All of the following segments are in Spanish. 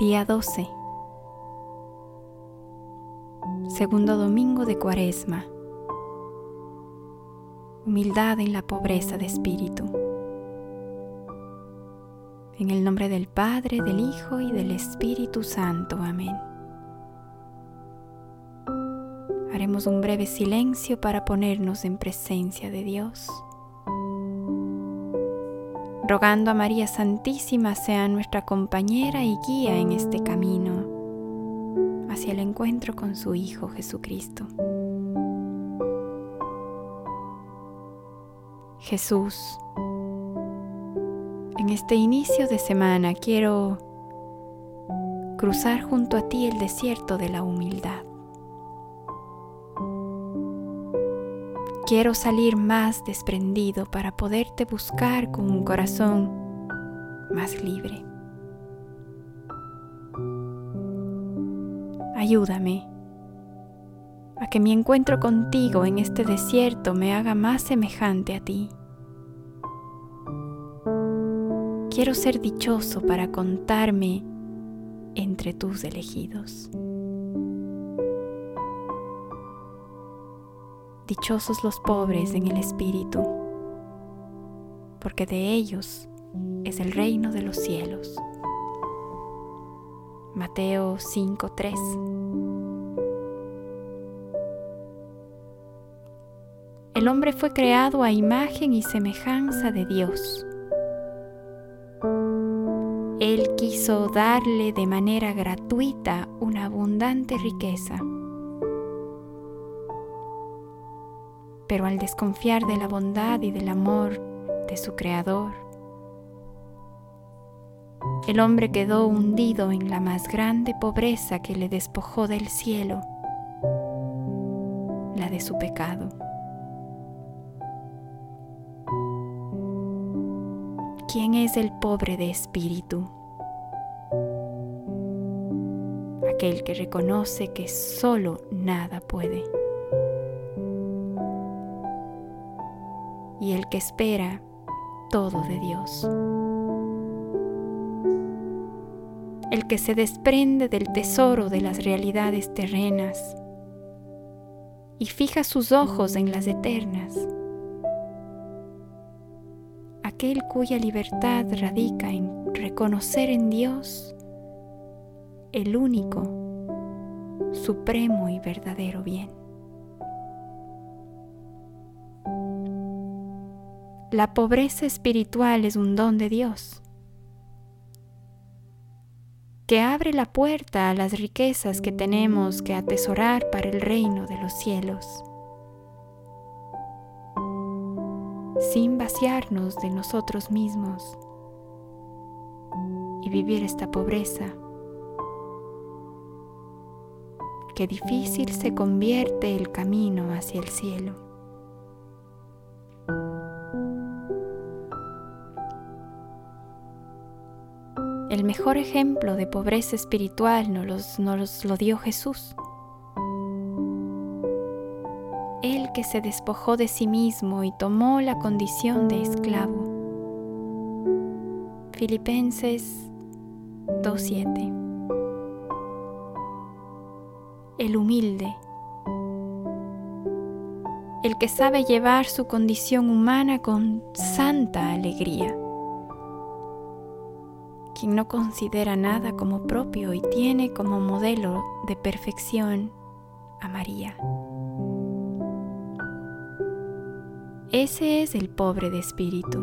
Día 12. Segundo domingo de Cuaresma. Humildad en la pobreza de espíritu. En el nombre del Padre, del Hijo y del Espíritu Santo. Amén. Haremos un breve silencio para ponernos en presencia de Dios rogando a María Santísima sea nuestra compañera y guía en este camino hacia el encuentro con su Hijo Jesucristo. Jesús, en este inicio de semana quiero cruzar junto a ti el desierto de la humildad. Quiero salir más desprendido para poderte buscar con un corazón más libre. Ayúdame a que mi encuentro contigo en este desierto me haga más semejante a ti. Quiero ser dichoso para contarme entre tus elegidos. Dichosos los pobres en el espíritu, porque de ellos es el reino de los cielos. Mateo 5:3 El hombre fue creado a imagen y semejanza de Dios. Él quiso darle de manera gratuita una abundante riqueza pero al desconfiar de la bondad y del amor de su Creador, el hombre quedó hundido en la más grande pobreza que le despojó del cielo, la de su pecado. ¿Quién es el pobre de espíritu? Aquel que reconoce que solo nada puede. Y el que espera todo de Dios. El que se desprende del tesoro de las realidades terrenas y fija sus ojos en las eternas. Aquel cuya libertad radica en reconocer en Dios el único, supremo y verdadero bien. La pobreza espiritual es un don de Dios que abre la puerta a las riquezas que tenemos que atesorar para el reino de los cielos, sin vaciarnos de nosotros mismos y vivir esta pobreza, que difícil se convierte el camino hacia el cielo. El mejor ejemplo de pobreza espiritual nos, lo dio Jesús. Él que se despojó de sí mismo y tomó la condición de esclavo. Filipenses 2.7 El humilde, el que sabe llevar su condición humana con santa alegría quien no considera nada como propio y tiene como modelo de perfección a María. Ese es el pobre de espíritu.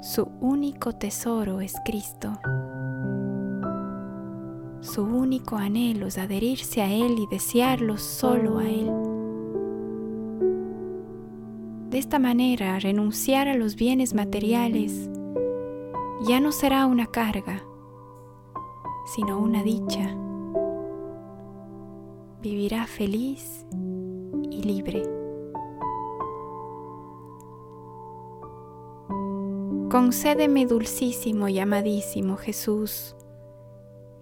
Su único tesoro es Cristo. Su único anhelo es adherirse a Él y desearlo solo a Él. De esta manera, renunciar a los bienes materiales ya no será una carga, sino una dicha. Vivirá feliz y libre. Concédeme, dulcísimo y amadísimo Jesús,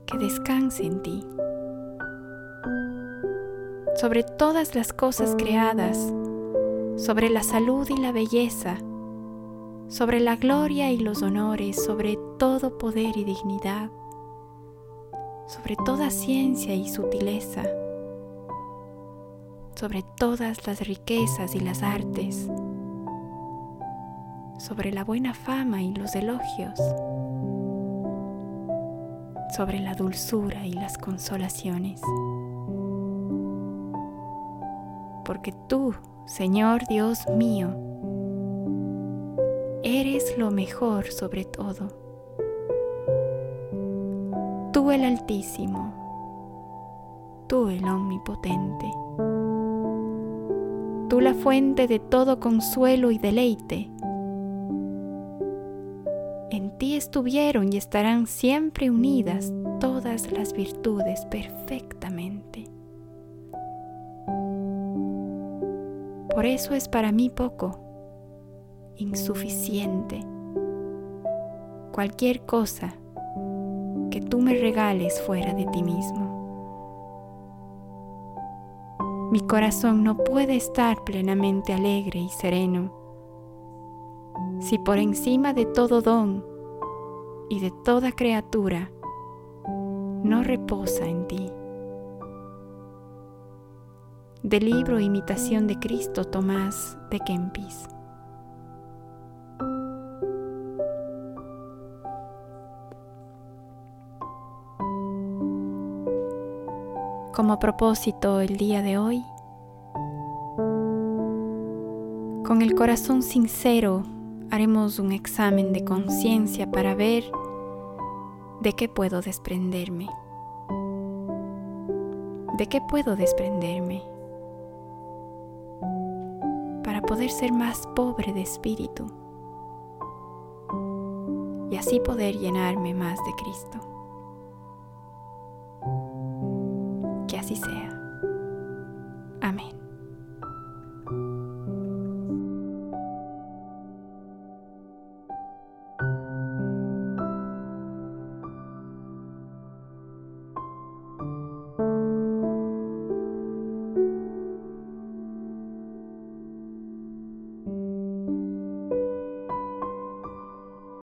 que descanse en ti. Sobre todas las cosas creadas, sobre la salud y la belleza, sobre la gloria y los honores, sobre todo poder y dignidad, sobre toda ciencia y sutileza, sobre todas las riquezas y las artes, sobre la buena fama y los elogios, sobre la dulzura y las consolaciones. Porque tú, Señor Dios mío, eres lo mejor sobre todo. Tú el Altísimo, tú el Omnipotente, tú la fuente de todo consuelo y deleite. En ti estuvieron y estarán siempre unidas todas las virtudes perfectamente. Por eso es para mí poco insuficiente. Cualquier cosa que tú me regales fuera de ti mismo. Mi corazón no puede estar plenamente alegre y sereno si por encima de todo don y de toda criatura no reposa en ti. Del libro Imitación de Cristo Tomás de Kempis. Como propósito el día de hoy. Con el corazón sincero haremos un examen de conciencia para ver de qué puedo desprenderme. ¿De qué puedo desprenderme? Para poder ser más pobre de espíritu y así poder llenarme más de Cristo. Que así sea.